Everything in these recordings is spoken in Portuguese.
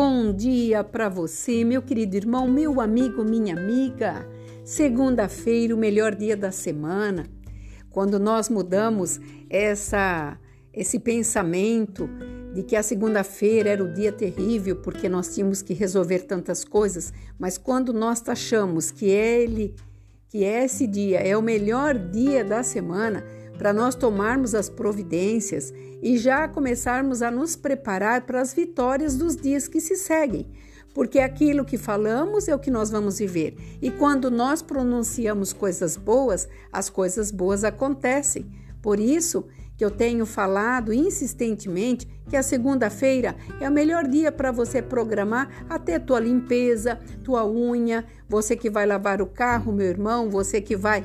Bom dia para você, meu querido irmão, meu amigo, minha amiga. Segunda-feira, o melhor dia da semana. Quando nós mudamos essa esse pensamento de que a segunda-feira era o dia terrível porque nós tínhamos que resolver tantas coisas, mas quando nós achamos que ele que esse dia é o melhor dia da semana, para nós tomarmos as providências e já começarmos a nos preparar para as vitórias dos dias que se seguem. Porque aquilo que falamos é o que nós vamos viver. E quando nós pronunciamos coisas boas, as coisas boas acontecem. Por isso que eu tenho falado insistentemente que a segunda-feira é o melhor dia para você programar até tua limpeza, tua unha, você que vai lavar o carro, meu irmão, você que vai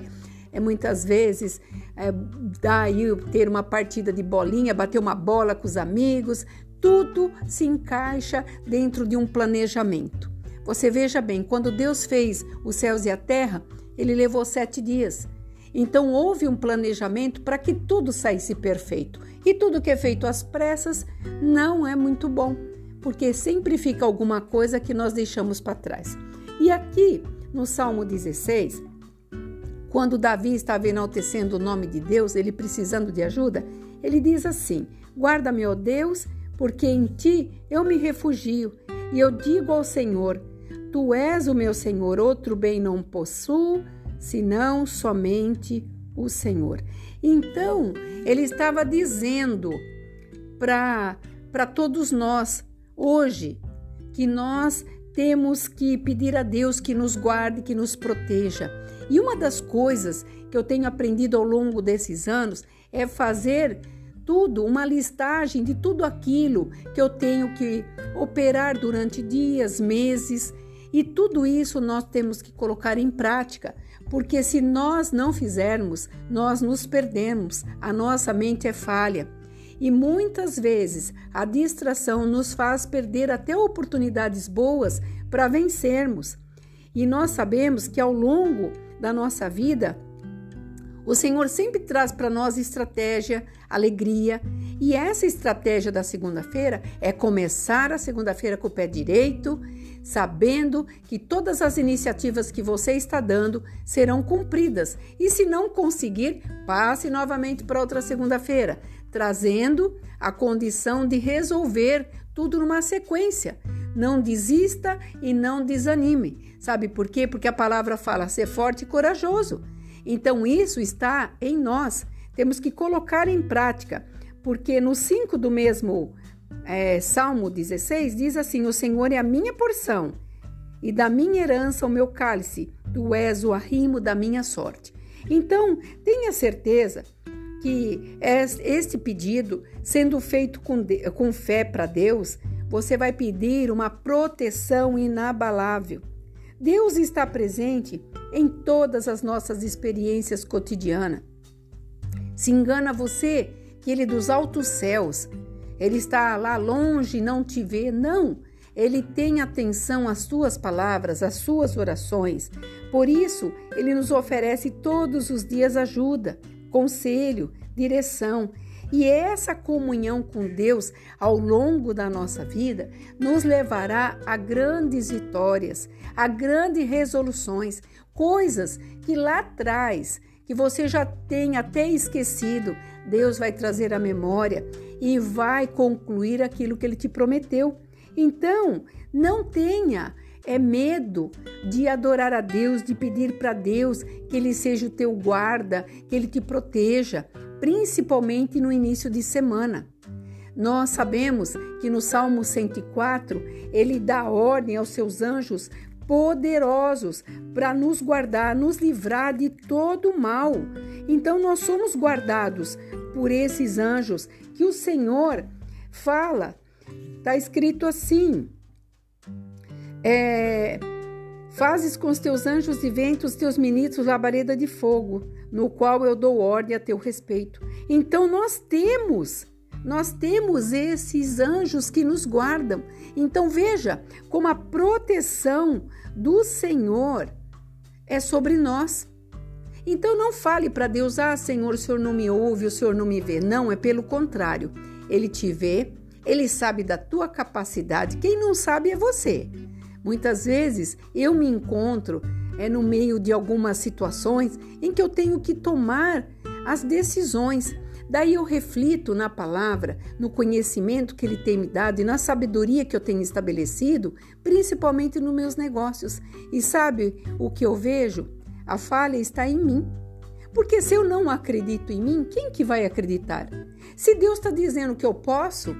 é muitas vezes é, daí ter uma partida de bolinha, bater uma bola com os amigos, tudo se encaixa dentro de um planejamento. Você veja bem, quando Deus fez os céus e a terra, ele levou sete dias. Então houve um planejamento para que tudo saísse perfeito. E tudo que é feito às pressas não é muito bom, porque sempre fica alguma coisa que nós deixamos para trás. E aqui no Salmo 16, quando Davi estava enaltecendo o nome de Deus, ele precisando de ajuda, ele diz assim: Guarda-me, ó Deus, porque em ti eu me refugio, e eu digo ao Senhor: Tu és o meu Senhor, outro bem não possuo, senão somente o Senhor. Então, ele estava dizendo para todos nós, hoje, que nós temos que pedir a Deus que nos guarde, que nos proteja. E uma das coisas que eu tenho aprendido ao longo desses anos é fazer tudo, uma listagem de tudo aquilo que eu tenho que operar durante dias, meses, e tudo isso nós temos que colocar em prática, porque se nós não fizermos, nós nos perdemos, a nossa mente é falha. E muitas vezes a distração nos faz perder até oportunidades boas para vencermos. E nós sabemos que ao longo da nossa vida, o Senhor sempre traz para nós estratégia, alegria, e essa estratégia da segunda-feira é começar a segunda-feira com o pé direito, sabendo que todas as iniciativas que você está dando serão cumpridas. E se não conseguir, passe novamente para outra segunda-feira, trazendo a condição de resolver tudo numa sequência. Não desista e não desanime. Sabe por quê? Porque a palavra fala ser forte e corajoso. Então isso está em nós. Temos que colocar em prática, porque no 5 do mesmo é, Salmo 16 diz assim: O Senhor é a minha porção e da minha herança o meu cálice, tu és o arrimo da minha sorte. Então, tenha certeza que este pedido, sendo feito com, com fé para Deus, você vai pedir uma proteção inabalável. Deus está presente em todas as nossas experiências cotidianas. Se engana você que Ele dos altos céus, Ele está lá longe e não te vê. Não, Ele tem atenção às suas palavras, às suas orações. Por isso, Ele nos oferece todos os dias ajuda, conselho, direção e essa comunhão com Deus ao longo da nossa vida nos levará a grandes vitórias, a grandes resoluções, coisas que lá atrás, que você já tem até esquecido, Deus vai trazer à memória e vai concluir aquilo que ele te prometeu. Então, não tenha é medo de adorar a Deus, de pedir para Deus que Ele seja o teu guarda, que Ele te proteja principalmente no início de semana. Nós sabemos que no Salmo 104 ele dá ordem aos seus anjos poderosos para nos guardar, nos livrar de todo mal. Então nós somos guardados por esses anjos que o Senhor fala. Está escrito assim: é, Fazes com os teus anjos e ventos, teus ministros, labareda de fogo, no qual eu dou ordem a teu respeito. Então nós temos, nós temos esses anjos que nos guardam. Então veja como a proteção do Senhor é sobre nós. Então não fale para Deus, ah, Senhor, o Senhor não me ouve, o Senhor não me vê. Não, é pelo contrário. Ele te vê, Ele sabe da tua capacidade. Quem não sabe é você. Muitas vezes eu me encontro é no meio de algumas situações em que eu tenho que tomar as decisões. Daí eu reflito na palavra, no conhecimento que ele tem me dado e na sabedoria que eu tenho estabelecido, principalmente nos meus negócios. E sabe o que eu vejo? A falha está em mim. Porque se eu não acredito em mim, quem que vai acreditar? Se Deus está dizendo que eu posso,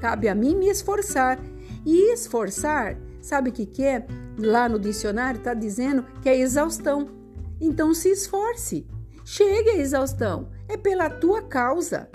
cabe a mim me esforçar. E esforçar, sabe o que, que é? Lá no dicionário está dizendo que é exaustão. Então se esforce. Chegue à exaustão. É pela tua causa.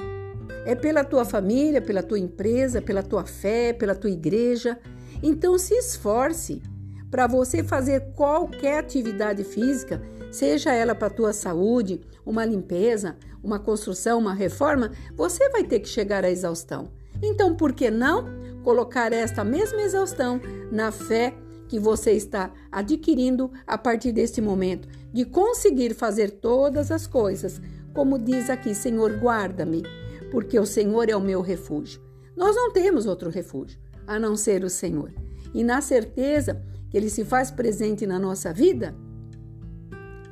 É pela tua família, pela tua empresa, pela tua fé, pela tua igreja. Então se esforce para você fazer qualquer atividade física seja ela para a tua saúde, uma limpeza, uma construção, uma reforma, você vai ter que chegar à exaustão. Então, por que não colocar esta mesma exaustão na fé que você está adquirindo a partir deste momento, de conseguir fazer todas as coisas, como diz aqui, Senhor, guarda-me, porque o Senhor é o meu refúgio. Nós não temos outro refúgio a não ser o Senhor. E na certeza que ele se faz presente na nossa vida,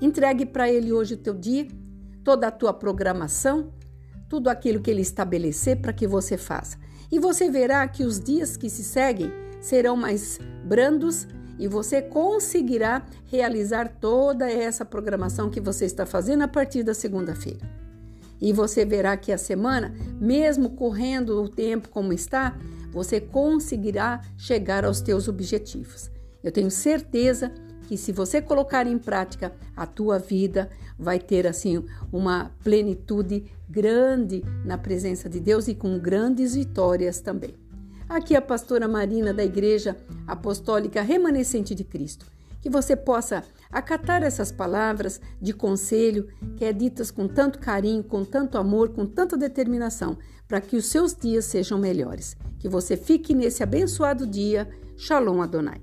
Entregue para Ele hoje o teu dia, toda a tua programação, tudo aquilo que Ele estabelecer para que você faça. E você verá que os dias que se seguem serão mais brandos e você conseguirá realizar toda essa programação que você está fazendo a partir da segunda-feira. E você verá que a semana, mesmo correndo o tempo como está, você conseguirá chegar aos teus objetivos. Eu tenho certeza que se você colocar em prática, a tua vida vai ter assim uma plenitude grande na presença de Deus e com grandes vitórias também. Aqui a pastora Marina da Igreja Apostólica Remanescente de Cristo. Que você possa acatar essas palavras de conselho que é ditas com tanto carinho, com tanto amor, com tanta determinação, para que os seus dias sejam melhores. Que você fique nesse abençoado dia. Shalom Adonai.